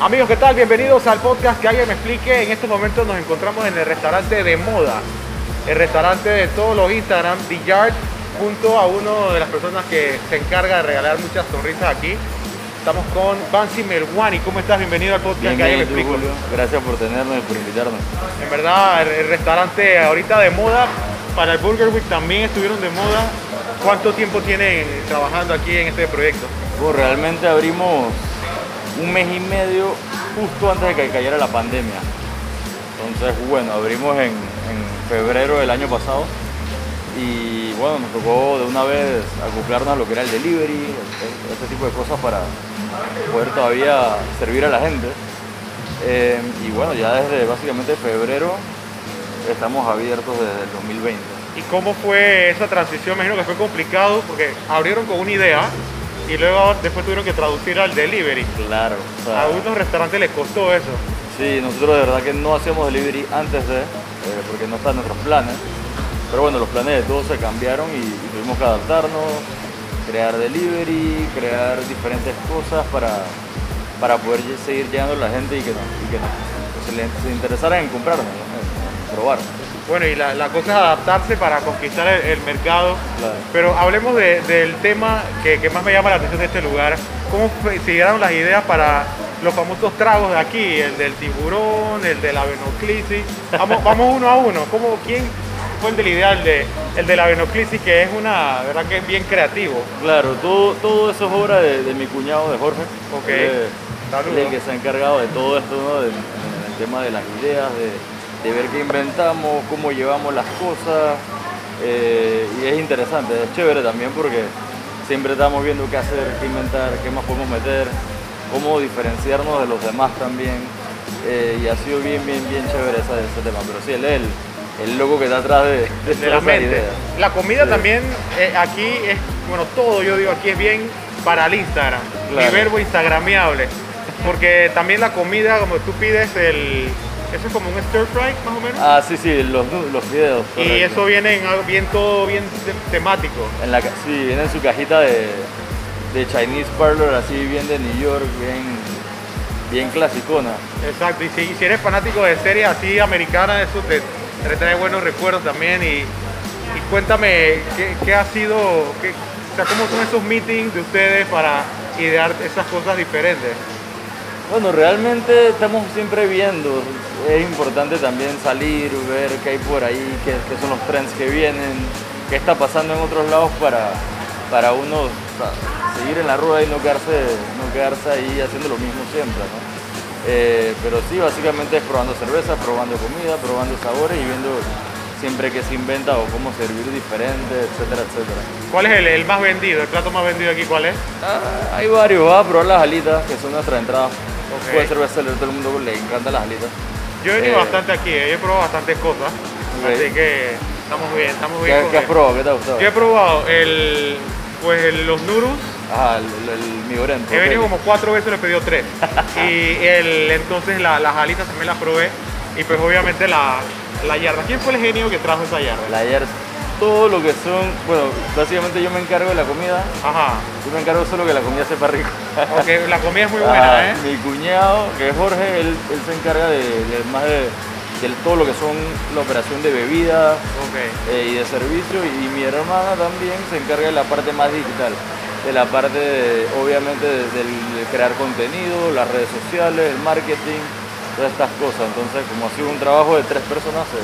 Amigos, ¿qué tal? Bienvenidos al podcast que alguien me explique. En estos momentos nos encontramos en el restaurante de moda, el restaurante de todos los Instagram, The Yard, junto a uno de las personas que se encarga de regalar muchas sonrisas aquí. Estamos con Bansi Melwani. ¿Cómo estás? Bienvenido al podcast Bien, que me. Julio. Gracias por tenernos y por invitarnos. En verdad, el, restaurante ahorita de moda, para el Burger Week también estuvieron de moda. ¿Cuánto tiempo tienen trabajando aquí en este proyecto? Bueno, realmente abrimos un mes y medio justo antes de que cayera la pandemia. Entonces, bueno, abrimos en, en febrero del año pasado y bueno, nos tocó de una vez acoplarnos a lo que era el delivery, este tipo de cosas para poder todavía servir a la gente. Eh, y bueno, ya desde básicamente febrero estamos abiertos desde el 2020. ¿Y cómo fue esa transición? Me imagino que fue complicado porque abrieron con una idea y luego después tuvieron que traducir al delivery. Claro. o sea, A algunos restaurantes les costó eso. Sí, nosotros de verdad que no hacíamos delivery antes de, eh, porque no están nuestros planes. Pero bueno, los planes de todos se cambiaron y, y tuvimos que adaptarnos, crear delivery, crear diferentes cosas para, para poder seguir llegando a la gente y que, y que se, se interesara en comprarnos, ¿no? en, probar. Bueno, y la, la cosa es adaptarse para conquistar el, el mercado. Claro. Pero hablemos de- del tema que, que más me llama la atención de este lugar. ¿Cómo se llegaron las ideas para los famosos tragos de aquí? El del tiburón, el de la venoclisis. Vamos, vamos uno a uno. ¿Cómo, ¿Quién fue el del ideal de, el de la venoclisis? Que es una, verdad que es bien creativo. Claro, todo, todo eso es obra de, de mi cuñado, de Jorge. Ok. El que se ha encargado de todo esto, ¿no? De- en el tema de las ideas, de, de ver qué inventamos, cómo llevamos las cosas. eh, y es interesante, es chévere también porque siempre estamos viendo qué hacer, qué inventar, qué más podemos meter, cómo diferenciarnos de los demás también. eh, y ha sido bien, bien, bien chévere ese, ese tema. Pero sí, él es el, el loco que está atrás de, de, de la mente. La comida Sí. también eh, aquí es, bueno, todo yo digo aquí es bien para el Instagram, Claro. mi verbo instagramiable. Porque también la comida, como tú pides el, eso es como un stir fry más o menos. Ah, sí, sí, los, los videos. y correcto. eso viene en algo bien todo bien te- temático. En la, sí, viene en su cajita de, de Chinese Parlor, así bien de New York, bien, bien clasicona. Exacto. Y si, si eres fanático de series así americanas, eso te, te trae buenos recuerdos también. Y, cuéntame qué, ha sido, o sea, cómo son esos meetings de ustedes para idear esas cosas diferentes. Bueno, realmente estamos siempre viendo, es importante también salir, ver qué hay por ahí, qué, son los trends que vienen, qué está pasando en otros lados para, para uno seguir en la rueda y no quedarse, no quedarse ahí haciendo lo mismo siempre, ¿no? Eh, pero sí, básicamente es probando cerveza, probando comida, probando sabores y viendo siempre qué se inventa o cómo servir diferente, etcétera, etcétera. ¿Cuál es el, el más vendido? ¿El plato más vendido aquí cuál es? Ah, hay varios, vas a probar las alitas, que son nuestra entrada. Ok. Puede ser bestseller, todo el mundo le encantan las alitas. Yo he venido Eh, bastante aquí, eh, yo he probado bastantes cosas. Así que estamos bien, estamos bien. ¿Qué, con qué has probado? ¿Qué te ha gustado? Yo he probado el, pues los noodles. Ajá, el, el, el migorento. He venido como cuatro veces, le he pedido tres. y el, entonces la- las alitas también las probé. Y pues obviamente la, la yarda. ¿Quién fue el genio que trajo esa yarda? El ayer, todo lo que son, bueno, básicamente yo me encargo de la comida, Ajá. yo me encargo solo que la comida sepa rico. Ok, la comida es muy Ah, buena, ¿eh? Mi cuñado, que es Jorge, él, él se encarga de, de más de, de todo lo que son la operación de bebidas Ok. eh, y de servicio, y mi hermana también se encarga de la parte más digital, de la parte, de, obviamente, de, del- de crear contenido, las redes sociales, el marketing, todas estas cosas. Entonces, como ha sido un trabajo de tres personas, se,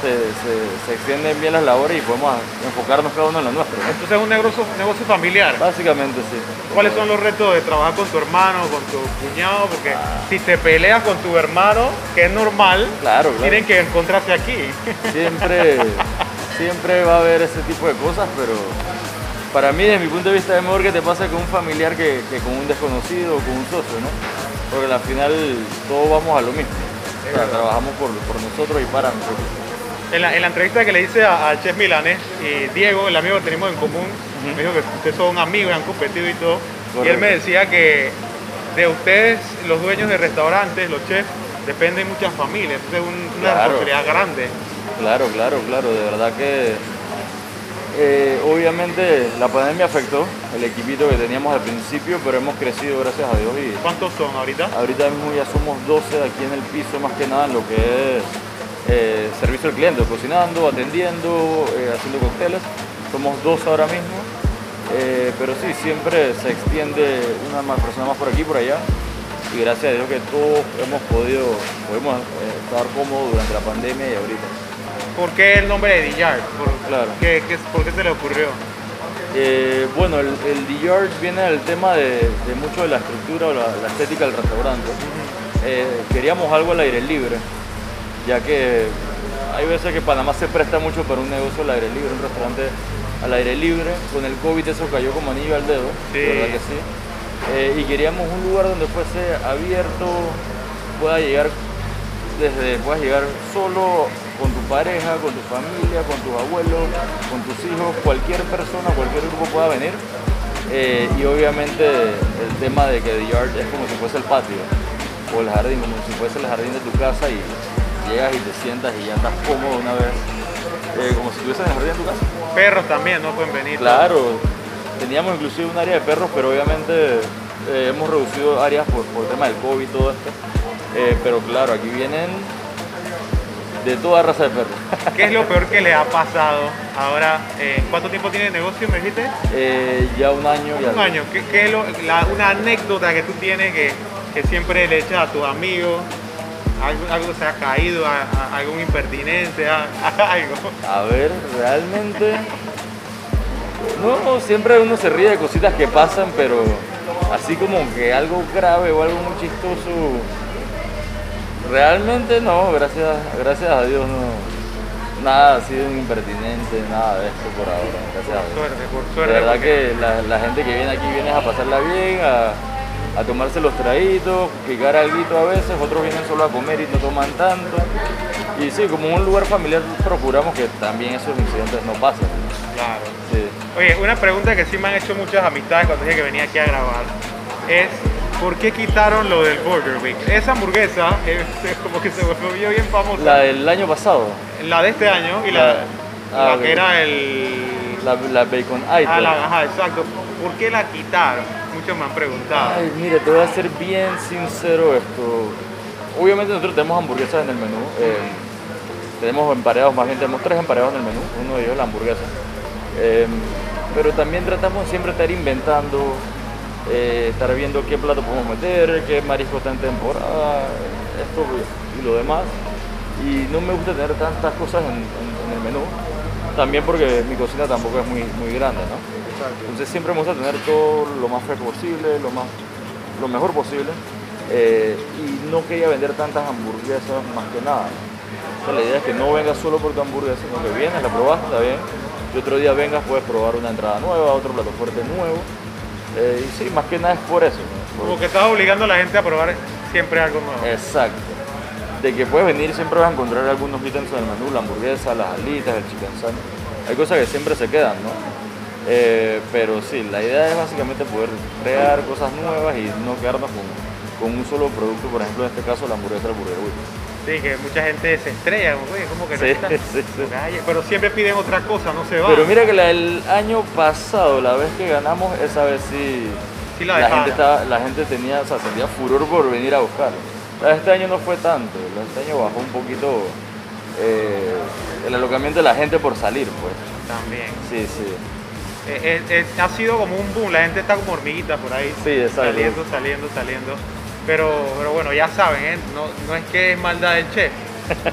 se, se- se extienden bien las labores y podemos enfocarnos cada uno en lo nuestro. ¿no? Entonces es un negocio, negocio familiar. Básicamente sí. ¿Cuáles son los retos de trabajar con tu hermano, con tu cuñado? Porque si te peleas con tu hermano, que es normal, Claro, claro. tienen que encontrarse aquí. Siempre, siempre va a haber ese tipo de cosas, pero para mí, desde mi punto de vista, es mejor que te pase con un familiar que, que con un desconocido o con un socio, ¿no? Porque al final todos vamos a lo mismo. O sea, trabajamos por, por nosotros y para nosotros. En la, en la entrevista que le hice a- al chef milanés, y Diego, el amigo que tenemos en común, me dijo que ustedes son amigos y han competido y todo. Y él me decía que de ustedes, los dueños de restaurantes, los chefs, dependen muchas familias. Entonces es un- una Claro. responsabilidad grande. Claro, claro, claro. De verdad que eh, obviamente la pandemia afectó el equipito que teníamos al principio, pero hemos crecido gracias a Dios. Y ¿Cuántos son ahorita? ahorita mismo ya somos 12 aquí en el piso, más que nada en lo que es eh, servicio al cliente, cocinando, atendiendo, eh, haciendo cócteles. Somos dos ahora mismo, pero sí, siempre se extiende una más persona más por aquí por allá. Y gracias a Dios que todos hemos podido, podemos estar cómodos durante la pandemia y ahorita. ¿Por qué el nombre de D-Yard? ¿Por, Claro. qué, qué- por qué se le ocurrió? Eh, bueno, el, el D-Yard viene del tema de, de mucho de la estructura o la, la estética del restaurante. Eh, queríamos algo al aire libre, ya que hay veces que Panamá se presta mucho para un negocio al aire libre, un restaurante al aire libre. Con el COVID eso cayó como anillo al dedo, Sí. de verdad que sí. Eh, y queríamos un lugar donde fuese abierto, pueda llegar desde puedas llegar solo pareja, con tu familia, con tus abuelos, con tus hijos, cualquier persona, cualquier grupo pueda venir. Eh, y obviamente el tema de que The Yard es como si fuese el patio o el jardín, como si fuese el jardín de tu casa y llegas y te sientas y ya estás cómodo una vez, eh, como si estuvieses en el jardín de tu casa. Perros también, ¿no? Pueden venir. Claro, teníamos inclusive un área de perros, pero obviamente eh, hemos reducido áreas por, por el tema del COVID y todo esto. Eh, pero claro, aquí vienen de toda raza de perros. ¿Qué es lo peor que le ha pasado ahora? eh, ¿Cuánto tiempo tiene negocio, me dijiste? Eh, ya un año Un algo. año. ¿Qué, qué es lo- la- una anécdota que tú tienes que, que siempre le echas a tus amigos? Algo, algo se ha caído, a, a- algún impertinente, a algo. A ver, realmente. No, siempre uno se ríe de cositas que pasan, pero así como que algo grave o algo muy chistoso. Realmente no, gracias, gracias a Dios no. Nada ha sido impertinente, nada de esto por ahora, gracias a Dios. Suerte, por suerte. verdad porque- que la, la gente que viene aquí viene a pasarla bien, a, a tomarse los traguitos, picar algo a veces, otros vienen solo a comer y no toman tanto. Y sí, como un lugar familiar procuramos que también esos incidentes no pasen. Claro. Sí. Oye, una pregunta que sí me han hecho muchas amistades cuando dije que venía aquí a grabar es ¿por qué quitaron lo del Burger Week? Esa hamburguesa eh, como que se volvió bien famosa. La del año pasado, La de este año y la, La- la ah, que era el... la, la Bacon Item. Ah, la- ajá, exacto. ¿Por qué la quitaron? Muchos me han preguntado. Ay, mire, te voy a ser bien sincero esto. Obviamente nosotros tenemos hamburguesas en el menú. eh, tenemos emparedados, más bien tenemos tres emparedados en el menú. Uno de ellos es la hamburguesa. Eh, pero también tratamos siempre de estar inventando, eh, estar viendo qué plato podemos meter, qué marisco está en temporada, esto y lo demás. Y no me gusta tener tantas cosas en, en- en el menú. También porque mi cocina tampoco es muy, muy grande, ¿no? Entonces siempre me gusta tener todo lo más fresco posible, lo, más, lo mejor posible. eh, y no quería vender tantas hamburguesas más que nada. O sea, la idea es que no vengas solo por tu hamburguesa, sino que vienes, la probaste, está bien. Y otro día vengas, puedes probar una entrada nueva, otro plato fuerte nuevo. Eh, y sí, más que nada es por eso. ¿no? Por- Como que estás obligando a la gente a probar siempre algo nuevo. Exacto. De que puedes venir siempre vas a encontrar algunos ítems en el menú, la hamburguesa, las alitas, el chicken sandwich. Hay cosas que siempre se quedan, ¿no? Eh, pero sí, la idea es básicamente poder crear cosas nuevas y no quedarnos con, con un solo producto, por ejemplo en este caso la hamburguesa del Burger Week. Sí, que mucha gente se estrella, como, "Oye, ¿cómo que no Sí, está?". sí, sí. Calle, Pero siempre piden otra cosa, no se va. Pero mira que la del año pasado, la vez que ganamos, esa vez sí, la la, gente estaba, la gente tenía, o sea, sentía furor por venir a buscar. La de este año no fue tanto, este año bajó un poquito eh, el alocamiento de la gente por salir, pues. También. Sí, sí. Eh, eh, ha sido como un boom, la gente está como hormiguita por ahí. Sí, exacto. Saliendo, saliendo, saliendo. Pero, pero bueno, ya saben, ¿eh? no, no es que es maldad del chef,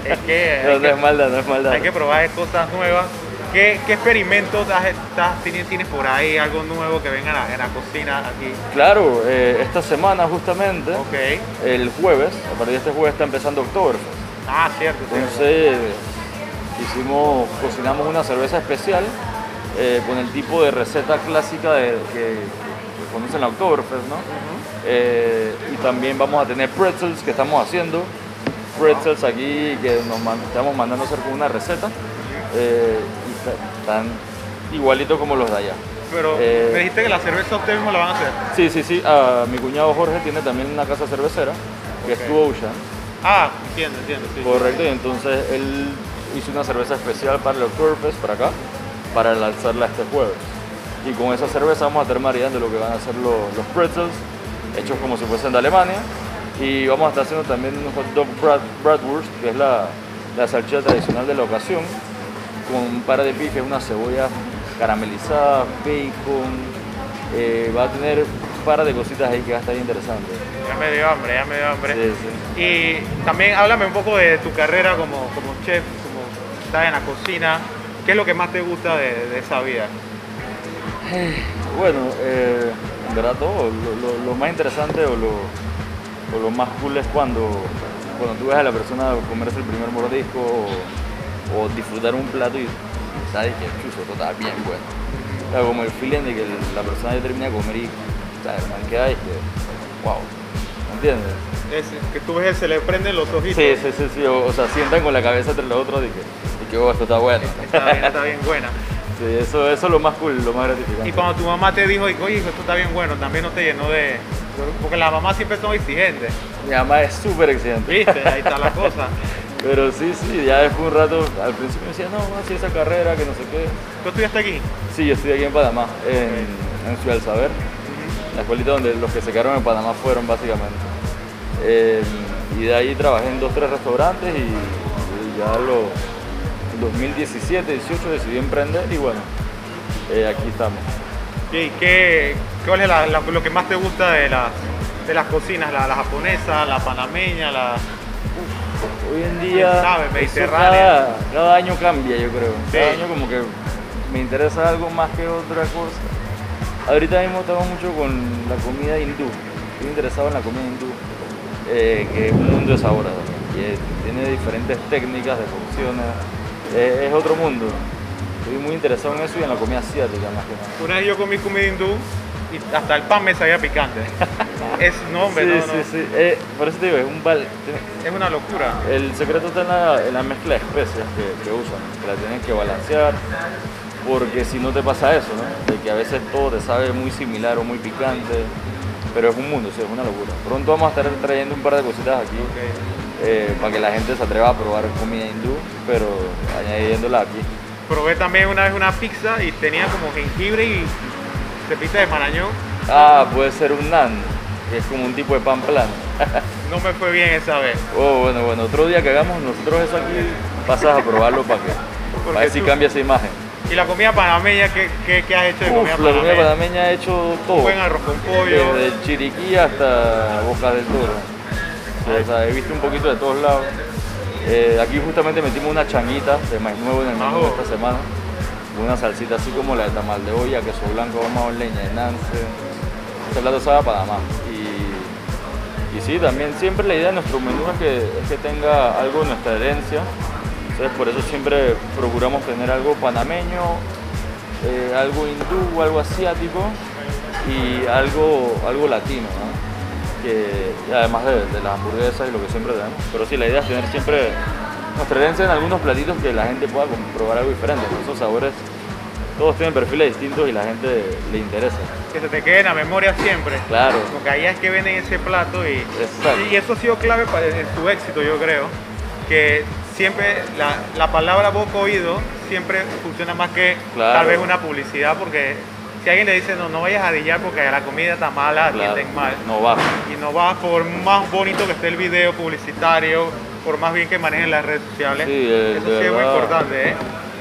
es que No, hay, no que, es maldad, no es maldad. hay que probar cosas nuevas. ¿Qué, qué experimentos tienes, tienes por ahí? ¿Algo nuevo que venga en la, en la cocina aquí? Claro, eh, esta semana justamente, el jueves, a partir de este jueves está empezando Oktoberfest. Ah, cierto, cierto. Entonces hicimos, cocinamos una cerveza especial eh, con el tipo de receta clásica de, que, que conocen la Oktoberfest, ¿no? Eh, y también vamos a tener pretzels que estamos haciendo, pretzels aquí que nos man- estamos mandando a hacer con una receta eh, y están igualitos como los de allá. Pero Eh, me dijiste que la cerveza ustedes mismos la van a hacer. Sí, sí, sí, ah, mi cuñado Jorge tiene también una casa cervecera que es. Two Ocean. Ah, entiendo, entiendo, sí. Correcto, y entonces él hice una cerveza especial para el Oktoberfest, para acá, para lanzarla este jueves. Y con esa cerveza vamos a estar maridando lo que van a los, los pretzels, hechos como si fuesen de Alemania. Y vamos a estar haciendo también un hot dog brad, bratwurst, que es la, la salchicha tradicional de la ocasión, con un par de pifes, una cebolla caramelizada, bacon. eh, va a tener un par de cositas ahí que va a estar interesante. Ya me dio hambre, ya me dio hambre. Sí, sí. Y también háblame un poco de tu carrera como, como chef, como estás en la cocina. ¿Qué es lo que más te gusta de, de esa vida? Bueno, eh, verdad todo. Lo, lo- lo más interesante o lo, o lo más cool es cuando, cuando tú ves a la persona comerse el primer mordisco o, o disfrutar un plato y sabes que chuzo, esto está bien bueno. O sea, como el feeling de que la persona ya termina de comer y ¿sabes? man, queda y que, wow, ¿me entiendes? Es que tú ves, se le prenden los ojitos. Sí, sí, sí, sí, o, o sea, sientan con la cabeza entre los otros y que, y que oh, esto está bueno. Está bien, está bien buena. Sí, eso, eso es lo más cool, lo más gratificante. Y cuando tu mamá te dijo, oye, esto está bien bueno, también no te llenó de... Porque las mamás siempre son exigentes. Mi mamá es súper exigente. ¿Viste? Ahí está la cosa. Pero sí, sí, ya después un rato, al principio me decía, no, así esa carrera, que no sé qué. ¿Tú estudiaste aquí? Sí, yo estoy aquí en Panamá, en, en Ciudad del Saber, la escuelita donde los que se quedaron en Panamá fueron básicamente. Eh, y de ahí trabajé en dos, tres restaurantes y, y ya lo, 2017, 18 decidí emprender y bueno, eh, aquí estamos. ¿Y qué, cuál es la- la- lo que más te gusta de, las de las cocinas? La, la japonesa, la panameña, la... Hoy en día, ¿Quién sabe? Mediterránea. cada, cada año cambia, yo creo. Cada año como que me interesa algo más que otra cosa. Ahorita mismo estamos mucho con la comida hindú. Estoy interesado en la comida hindú, eh, que es un mundo de sabores. Y tiene diferentes técnicas de cocciones. Es otro mundo. Estoy muy interesado en eso y en la comida asiática más que nada. Una vez yo comí comida hindú y hasta el pan me sabía picante. es, no, hombre, sí, no, sí, no. sí. Eh, por eso te digo, es un Es una locura. El secreto está en la, en la mezcla de especias que, que usan, que la tienen que balancear, porque si no te pasa eso, ¿no? De que a veces todo te sabe muy similar o muy picante, pero es un mundo, sí, es una locura. Pronto vamos a estar trayendo un par de cositas aquí eh, para que la gente se atreva a probar comida hindú, pero añadiéndola aquí. Probé también una vez una pizza y tenía como jengibre y cepita de marañón. Ah, puede ser un naan, que es como un tipo de pan plano. No me fue bien esa vez. Oh, bueno, bueno, otro día que hagamos nosotros eso aquí, pasas a probarlo para que, Porque para ver si tú- cambia esa imagen. Y la comida panameña, ¿qué, qué, qué has hecho de Uf, comida la comida panameña? panameña ha hecho todo. Buen arroz con pollo. Desde el Chiriquí hasta Boca del Toro. Sí, o sea, he visto un poquito de todos lados. Eh, aquí justamente metimos una changuita de maíz nuevo en el menú de esta semana. Una salsita así como la de tamal de olla, queso blanco, vamos leña de nance. Este plato sabe a Panamá. Y, y sí, también siempre la idea de nuestro menú es que, es que tenga algo de nuestra herencia. Entonces por eso siempre procuramos tener algo panameño, eh, algo hindú, algo asiático y algo, algo latino, ¿no? Que, además de, de las hamburguesas y lo que siempre tenemos. Pero sí, la idea es tener siempre nuestra herencia en algunos platitos que la gente pueda comprobar algo diferente. ¿no? Esos sabores, todos tienen perfiles distintos y la gente le interesa. Que se te quede en la memoria siempre. Claro. Porque ahí es que venden ese plato y, Exacto. y eso ha sido clave para en tu éxito, yo creo. Que siempre la, la palabra boca oído siempre funciona más que Claro. tal vez una publicidad porque si alguien le dice no, no vayas a dillar porque la comida está mala, Claro, atienden mal. No va. Y no va por más bonito que esté el video publicitario, por más bien que manejen las redes sociales. Sí, eso sí es muy importante, ¿eh?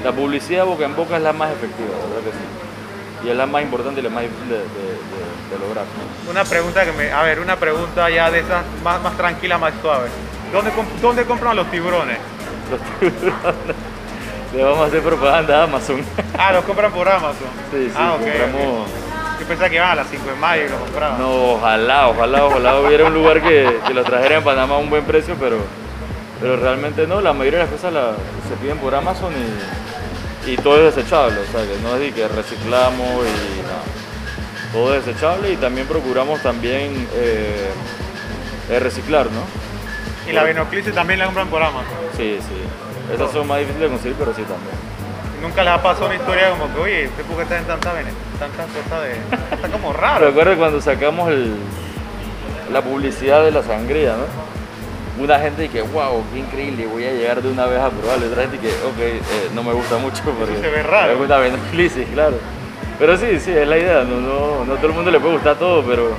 La publicidad boca en boca es la más efectiva, verdad que sí. Y es la más importante y la más difícil de, de- de- de lograr. ¿no? Una pregunta que me, a ver, una pregunta ya de esas más, más tranquila, más suave. ¿Dónde, ¿Dónde compran los tiburones? Los tiburones. Le vamos a hacer propaganda a Amazon. Ah, los compran por Amazon. Sí, sí, ah, ok, compramos. ok. Yo pensaba que iban a las 5 de mayo y los compraban. No, ojalá, ojalá, ojalá hubiera un lugar que, que lo trajera en Panamá a un buen precio, pero, pero realmente no. La mayoría de las cosas la- se piden por Amazon y, y todo es desechable. O sea, que no es de que reciclamos y nada. Todo es desechable y también procuramos también eh, eh, reciclar, ¿no? Y la Venoclice también la compran por Amazon. Sí, sí. Esas son más difíciles de conseguir, pero sí también. Nunca les ha pasado una historia como que, oye, ¿usted por qué está en tanta tantas cosas de. Está como raro. Recuerda cuando sacamos el- la publicidad de la sangría, ¿no? una gente que, wow, qué increíble, voy a llegar de una vez a probarlo. Otra gente que, ok, eh, no me gusta mucho porque se ve raro. Es una venoclisis, claro. Pero sí, sí, es la idea. No, no, no todo el mundo le puede gustar todo, pero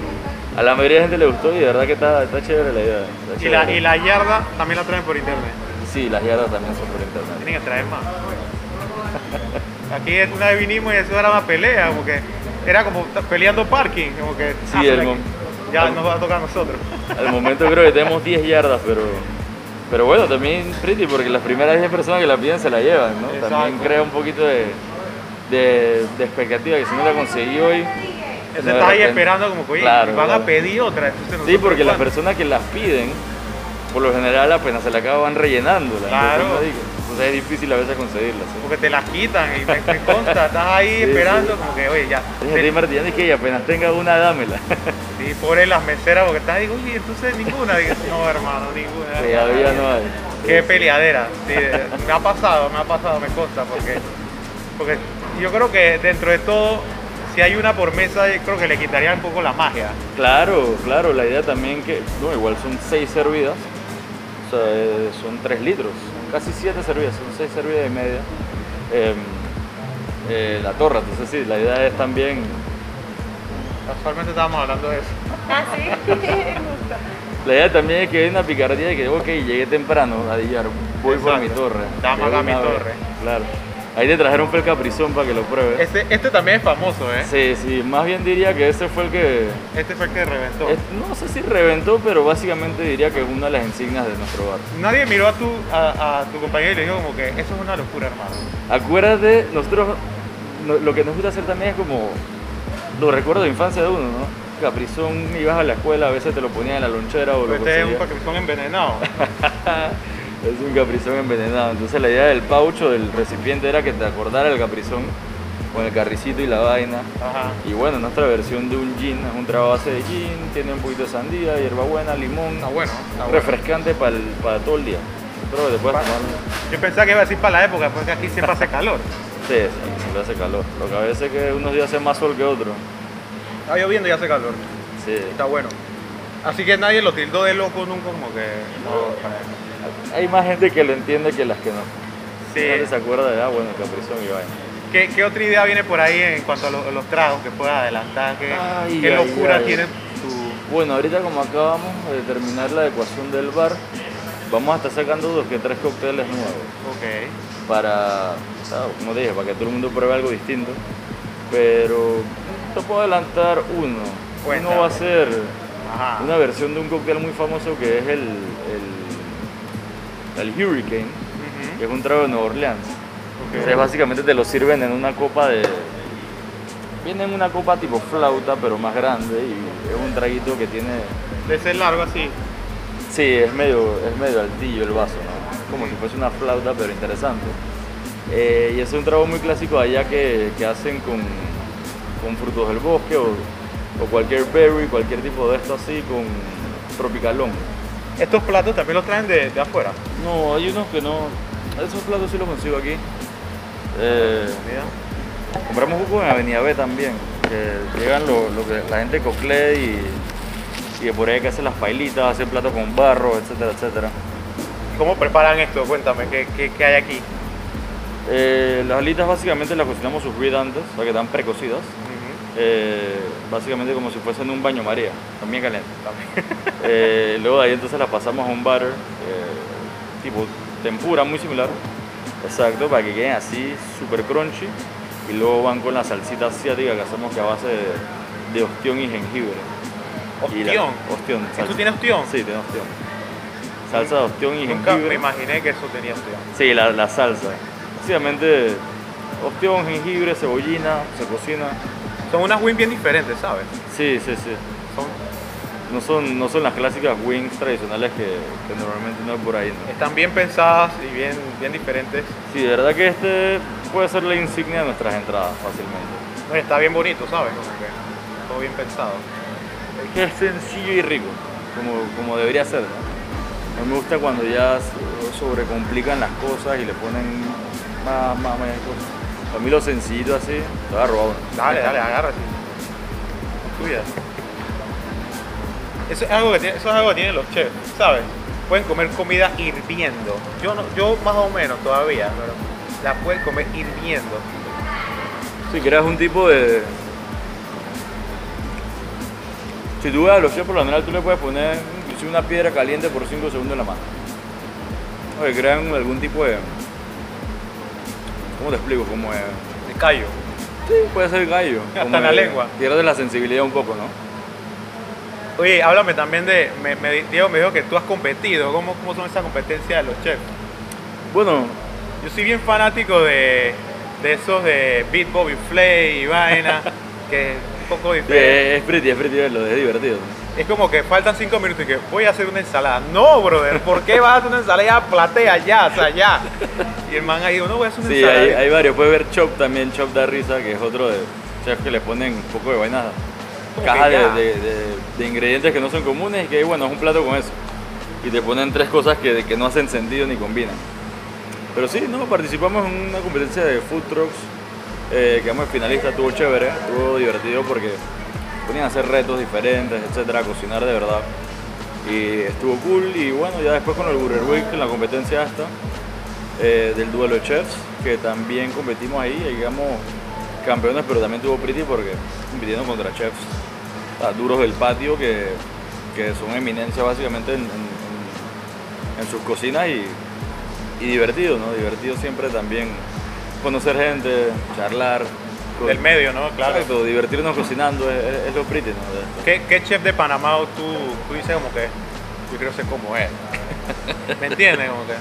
a la mayoría de gente le gustó y de verdad que está, está chévere la idea. está Y la, y la yarda también la traen por internet. Sí, las yardas también son por internet. Tienen que traer más. Aquí una vez vinimos y eso era una pelea, como que era como peleando parking, como que Sí, ah, el ya nos va a tocar a nosotros. Al momento creo que tenemos 10 yardas, pero, pero bueno, también pretty porque las primeras 10 personas que la piden se la llevan, ¿no? También crea un poquito de, de, de expectativa que si no la conseguí hoy... Ese no, de está ahí esperando como que oye, Claro, van claro. a pedir otra. Entonces Sí, porque las personas que las piden, por lo general apenas se la acaban rellenándola. Claro. Entonces, Entonces es difícil a veces conseguirlas. ¿sí? Porque te las quitan y me consta, estás ahí Sí, esperando sí. como que, oye, ya. Gente martillando y que apenas tenga una, dámela. Sí, pobre las meseras porque estás ahí, oye, entonces ninguna. Digo, no, hermano, ninguna. Todavía no hay. Qué peleadera. Me ha pasado, me ha pasado, me consta, porque, porque yo creo que dentro de todo, si hay una por mesa, yo creo que le quitaría un poco la magia. Claro, claro, la idea también que, no, igual son seis servidas, o sea, son tres litros, son casi siete servidas, son seis servidas y media. Eh, eh, la torre, entonces sí, la idea es también, Casualmente estábamos hablando de eso. Ah, sí. la idea también es que hay una picardía de que, ok, llegué temprano a Dillar, voy por Exacto. mi torre. Dame acá mi vez, torre. Claro. Ahí te trajeron fue el caprizón para que lo pruebes. Este, este también es famoso, ¿eh? Sí, sí, más bien diría que ese fue el que, Este fue el que reventó. es- no sé si reventó, pero básicamente diría que es una de las insignias de nuestro bar. Nadie miró a tu, a, a tu compañero y le dijo como que eso es una locura, hermano. Acuérdate, nosotros no- lo que nos gusta hacer también es como los recuerdos de infancia de uno, ¿no? Caprizón, ibas a la escuela, a veces te lo ponían en la lonchera o lo Este es un paquetón envenenado. Es un caprizón envenenado. Entonces la idea del paucho, del recipiente, era que te acordara el caprizón con el carricito y la vaina. Ajá. Y bueno, nuestra versión de un gin es un trago base de gin, tiene un poquito de sandía, hierbabuena, limón, Está bueno, está bueno. refrescante para, el- para todo el día. Pero después Pa- tomar Yo pensaba que iba a decir para la época, porque aquí siempre hace calor. Sí, sí, siempre hace calor. Lo que a veces es que unos días hace más sol que otros. Está lloviendo y hace calor. Sí. Está bueno. Así que nadie lo tildó de loco nunca, como que. No, Hay más gente que lo entiende que las que no. sí. Nadie se acuerda de, ah, bueno, caprizón y vaina. ¿Qué, qué otra idea viene por ahí en cuanto a, lo- los tragos que puedas adelantar? ¿Qué, Ay, qué locura ay. tiene tu. Bueno, ahorita como acabamos de terminar la adecuación del bar, vamos a estar sacando dos que tres cócteles nuevos. Ok. Para, sea, como dije, para que todo el mundo pruebe algo distinto. Pero te puedo adelantar uno. Cuéntame. Uno va a ser Ajá. una versión de un cóctel muy famoso que es el, el, el Hurricane, que es un trago de Nueva Orleans. Ok. Entonces básicamente te lo sirven en una copa de... Viene en una copa tipo flauta, pero más grande y es un traguito que tiene... De ser largo así. Sí, es medio, es medio altillo el vaso, ¿no? Como si fuese una flauta, pero interesante. Eh, y es un trago muy clásico allá que, que hacen con, con frutos del bosque o, o cualquier berry, cualquier tipo de esto así, con tropicalón. Estos platos también los traen de, de afuera. No, hay unos que no... Esos platos sí los consigo aquí. Eh. Compramos jugo en Avenida B también, que llegan lo, lo que la gente cocle y, y de por ahí que hace las pailitas, hace platos con barro, etcétera, etcétera. ¿Cómo preparan esto? Cuéntame, ¿qué, qué, qué hay aquí? Eh, las alitas básicamente las cocinamos sufrir antes, o sea que están precocidas. Eh, básicamente como si fuesen un baño María, también caliente. Eh, luego de ahí entonces las pasamos a un butter, eh, tipo tempura, muy similar, exacto, para que queden así súper crunchy. Y luego van con la salsita asiática que hacemos que a base de, de ostión y jengibre. Y la- Ostión. ostión. ¿Esto salsa. tiene ostión? Sí, tiene ostión. Salsa de ostión y Nunca me jengibre. imaginé que eso tenía ostión. Sí, la, la salsa. Básicamente, ostión, jengibre, cebollina, se cocina. Son unas wings bien diferentes, ¿sabes? Sí, sí, sí. Son, No son, no son las clásicas wings tradicionales que, que normalmente no hay por ahí, ¿no? están bien pensadas y bien, bien diferentes. Sí, de verdad que este puede ser la insignia de nuestras entradas fácilmente. No, está bien bonito, ¿sabes? Como que todo bien pensado. Es que es sencillo y rico, como, como debería ser, ¿no? A mí me gusta cuando ya so- sobrecomplican las cosas y le ponen más, más, más cosas. A mí lo sencillito así, te va a robar uno. Dale, dale, agarra. Tuya. Eso es algo que, tiene, eso es algo que tienen los chefs, ¿sabes? pueden comer comida hirviendo. Yo no, yo más o menos todavía, pero la pueden comer hirviendo. Si creas un tipo de. Si tú ves a los chefs, por lo general tú le puedes poner una piedra caliente por 5 segundos en la mano. O que crean algún tipo de. ¿Cómo te explico? Como de. El callo. Sí, puede ser gallo. Hasta como en la de- lengua. Pierde la sensibilidad un poco, ¿no? Oye, háblame también de, me, me, di- Diego me dijo que tú has competido. ¿Cómo, cómo son esas competencias de los chefs? Bueno, Yo soy bien fanático de, de esos de Beat Bobby Flay y vaina, que es un poco diferente. es pretty, es pretty verlo, es divertido. Es como que faltan cinco minutos y que voy a hacer una ensalada. No, brother, ¿por qué vas a hacer una ensalada? Ya platea, ya, o sea, ya. Y el man ahí dijo, no voy a hacer Sí, hay, hay varios. Puedes ver Chop también, Chop da risa, que es otro de chefs que le ponen un poco de vainas, Como caja que de, de- de- de ingredientes que no son comunes y que bueno, es un plato con eso. Y te ponen tres cosas que, que no hacen sentido ni combinan. Pero sí, no, participamos en una competencia de food trucks, eh, quedamos finalistas, estuvo chévere, estuvo divertido porque ponían a hacer retos diferentes, etcétera, a cocinar de verdad. Y estuvo cool y bueno, ya después con el Burger Week, en la competencia esta, eh, del duelo de chefs, que también competimos ahí, llegamos campeones, pero también tuvo pretty porque compitiendo contra chefs o sea, duros del patio que, que son eminencia básicamente en, en- sus cocinas y, y divertido, ¿no? Divertido siempre también conocer gente, charlar. con- Del medio, ¿no? Claro. Exacto, divertirnos cocinando es, es- es lo pretty, ¿no? de esto. ¿Qué, qué chef de Panamá tú, tú dices como que yo quiero ser como él? ¿Me entiendes? Como que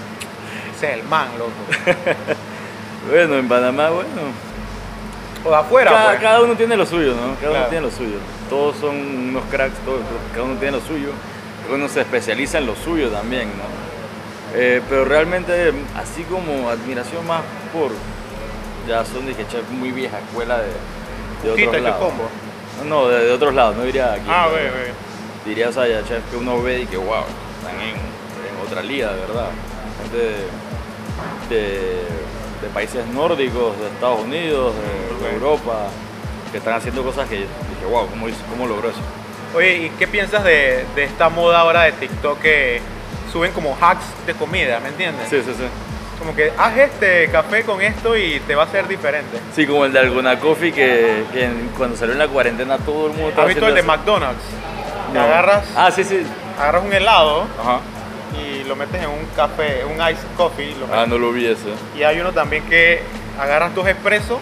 ese es el man, loco. Bueno, en Panamá, bueno, O de afuera, cada, pues. cada uno tiene lo suyo, ¿no? Cada Claro. uno tiene lo suyo. Todos son unos cracks, todos, cada uno tiene lo suyo. Uno se especializa en lo suyo también, ¿no? Eh, pero realmente, así como admiración más por. Ya son de que chef muy vieja escuela de, de Quita otros este lados. combo. No, de, de otros lados, no diría aquí. Ah, ve, ve. Diría, o sea, ya chef que uno ve y que, wow, están en, en otra liga, de verdad. De, de- de países nórdicos, de Estados Unidos, de. Europa, que están haciendo cosas que dije, wow, ¿cómo, hizo- cómo logró eso? Oye, ¿y qué piensas de, de esta moda ahora de TikTok que suben como hacks de comida, ¿me entiendes? Sí, sí, sí. Como que haz este café con esto y te va a ser diferente. Sí, como el de Alguna Coffee, que, que en- cuando salió en la cuarentena todo el mundo estaba ¿Has visto el de eso. McDonald's? Te No. agarras, Ah, sí, sí. agarras un helado Ajá. Lo metes en un café, un ice coffee. Lo Ah, metes- no lo vi ese. Y hay uno también que agarras dos expresos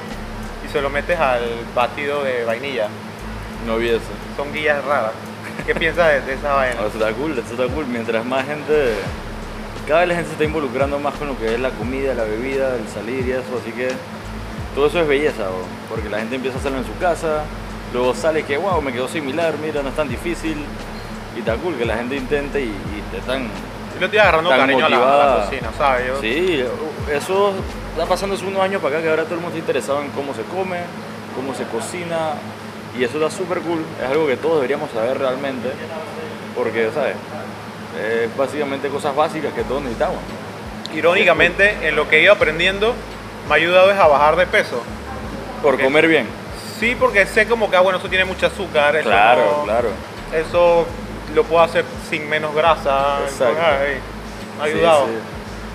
y se lo metes al batido de vainilla. No vi ese. Son guías raras. ¿Qué piensas de, de esa vaina? No, eso está cool, eso está cool. Mientras más gente, cada vez la gente se está involucrando más con lo que es la comida, la bebida, el salir y eso, así que todo eso es belleza, bro, porque la gente empieza a hacerlo en su casa, luego sale que, wow, me quedó similar, mira, no es tan difícil, y está cool que la gente intente y, y te tan... Le estoy agarrando Tan cariño a la, a la motivada. cocina, ¿sabes? Yo- Sí, eso está pasando hace unos años para acá, que ahora todo el mundo está interesado en cómo se come, cómo se cocina, y eso está súper cool, es algo que todos deberíamos saber realmente, porque, ¿sabes? Es básicamente cosas básicas que todos necesitamos. Irónicamente, en lo que he ido aprendiendo, me ha ayudado es a bajar de peso. Por comer bien. Sí, porque sé como que, ah, bueno, eso tiene mucho azúcar. Eso Claro, no- claro. Eso lo puedo hacer sin menos grasa. Exacto. Me ha ayudado. Sí, sí.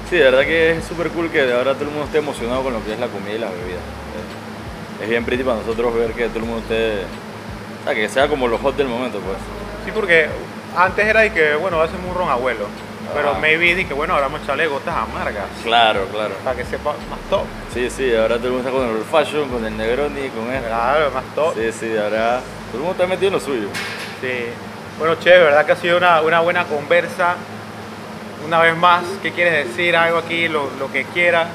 Sí, de verdad que es súper cool que ahora todo el mundo esté emocionado con lo que es la comida y la bebida. Es- bien pretty para nosotros ver que todo el mundo esté... O sea, que sea como los hot del momento, pues. Sí, porque antes era de que, bueno, hacemos un ron abuelo. Pero Ah. maybe di que, bueno, ahora vamos a echarle gotas amargas. Claro, claro. Para que sepa más top. Sí, sí, ahora todo el mundo está con el old fashion, con el Negroni, con esto. Claro, más top. Sí, sí, ahora todo el mundo está metido en lo suyo. Sí. Bueno, che, verdad que ha sido una, una buena conversa. Una vez más, ¿qué quieres decir? Algo aquí, lo, lo que quieras.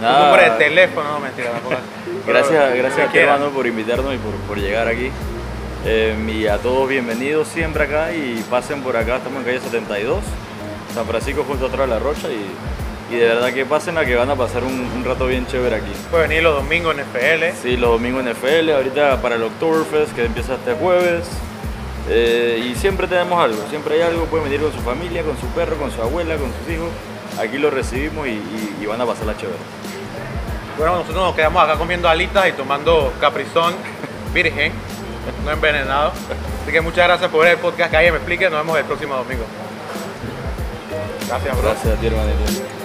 Nada. número de teléfono, no mentira, tampoco. Gracias, gracias a ti, hermano, por invitarnos y por, por llegar aquí. Eh, y a todos bienvenidos siempre acá y pasen por acá, estamos en calle 72, San Francisco junto a atrás de la Rocha y, y de verdad que pasen a que van a pasar un, un rato bien chévere aquí. Puedes venir los domingos en FL. Sí, los domingos en FL, ahorita para el Oktoberfest que empieza este jueves. Eh, y siempre tenemos algo, siempre hay algo, pueden venir con su familia, con su perro, con su abuela, con sus hijos. Aquí los recibimos y, y- y van a pasar la chévere. Bueno, nosotros nos quedamos acá comiendo alitas y tomando caprizón virgen, no envenenado. Así que muchas gracias por ver el podcast. Que alguien me explique. Nos vemos el próximo domingo. Gracias, bro. Gracias a ti, hermanito.